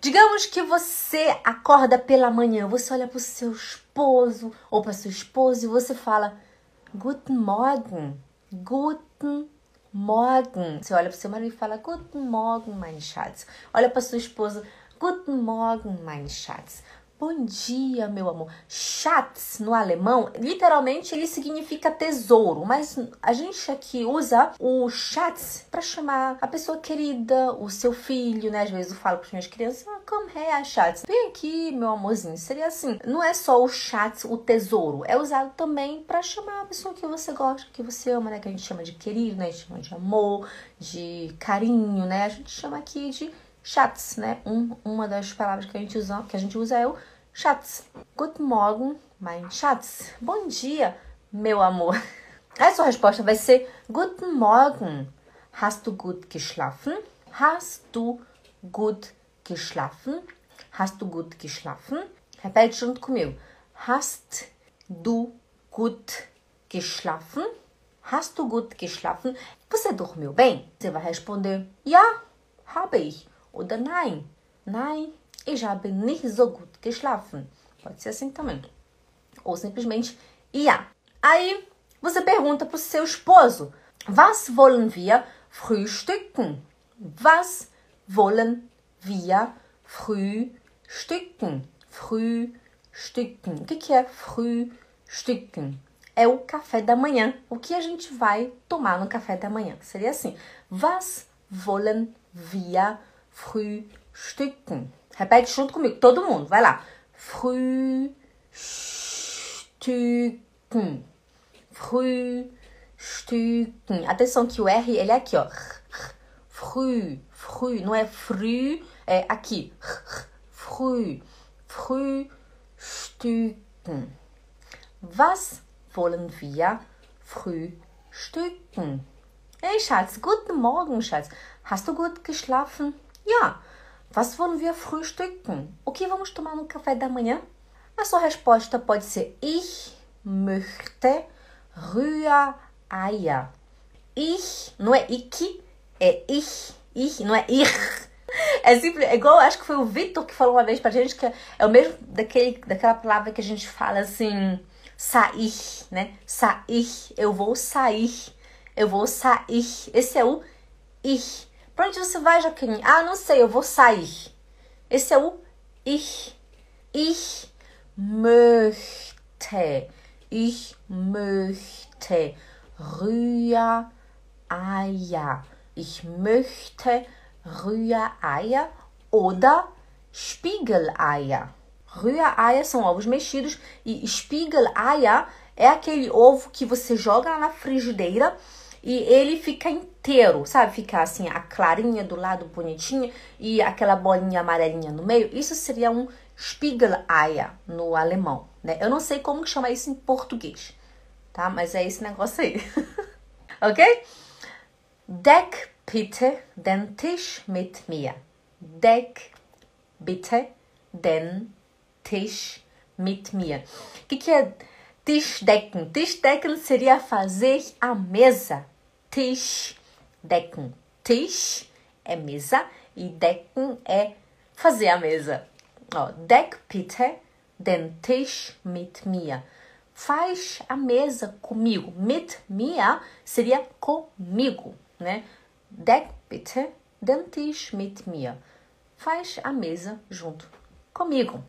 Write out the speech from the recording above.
Digamos que você acorda pela manhã, você olha para o seu esposo ou para sua esposa e você fala Guten Morgen, Guten Morgen. Você olha para seu marido e fala Guten Morgen, mein Schatz. Olha para sua esposa, Guten Morgen, mein Schatz. Bom dia, meu amor. Schatz no alemão, literalmente ele significa tesouro, mas a gente aqui usa o Schatz para chamar a pessoa querida, o seu filho, né? Às vezes eu falo para as minhas crianças, ah, come here, Schatz. Vem aqui, meu amorzinho. Seria assim. Não é só o Schatz, o tesouro, é usado também para chamar a pessoa que você gosta, que você ama, né? Que a gente chama de querido, né? A gente chama de amor, de carinho, né? A gente chama aqui de Schatz, né? Um, uma das palavras que a gente usa, que a gente usa é o Schatz. Guten Morgen, mein Schatz. Bom dia, meu amor. A sua resposta vai ser Guten Morgen. Hast du gut geschlafen? Hast du gut geschlafen? Hast du gut geschlafen? Repete junto comigo. Hast du gut geschlafen? Hast du gut geschlafen? Você dormiu bem? Você vai responder Ja, habe ich oder Nein. Nein, ich habe nicht so gut geschlafen. Pode ser assim também. Ou simplesmente ja. Aí você pergunta para o seu esposo: Was wollen wir frühstücken? Was wollen wir frühstücken? Frühstücken. O que, que é frühstücken? É o café da manhã. O que a gente vai tomar no café da manhã? Seria assim: Was wollen wir frühstücken? Repete junto comigo, todo mundo. Vai lá. Frühstücken. Frühstücken. Atenção que o R, ele é aqui, ó. Früh, früh, não é früh, é aqui. Früh, frühstücken. Was wollen wir frühstücken? Hey Schatz, guten Morgen, Schatz. Hast du gut geschlafen? Ja. Was wollen wir frühstücken? O que vamos tomar no café da manhã? A sua resposta pode ser Ich möchte Rühreier. Ich, não é ich, é ich. Ich, não é ich. É simples, é igual, acho que foi o Vitor que falou uma vez pra gente que é o mesmo daquele, daquela palavra que a gente fala assim, sair, né? Sair, eu vou sair, eu vou sair. Esse é o ich. Onde você vai, Jaqueline? Ah, não sei, eu vou sair. Esse é o ich. Ich möchte. Ich möchte Rühreier. Ich möchte Rühreier oder Spiegeleier. Rühreier são ovos mexidos e Spiegeleier é aquele ovo que você joga na frigideira e ele fica inteiro, sabe? Fica assim, a clarinha do lado bonitinha e aquela bolinha amarelinha no meio. Isso seria um Spiegeleier no alemão, né? Eu não sei como chama isso em português, tá? Mas é esse negócio aí. ok? Deck bitte den Tisch mit mir. Deck bitte den Tisch mit mir. O que, que é Tischdecken? Tischdecken seria fazer a mesa. Tisch, decken. Tisch é mesa e decken é fazer a mesa. Ó, deck bitte den Tisch mit mir. Faz a mesa comigo. Mit mir seria comigo, né? Deck bitte den Tisch mit mir. Faz a mesa junto comigo.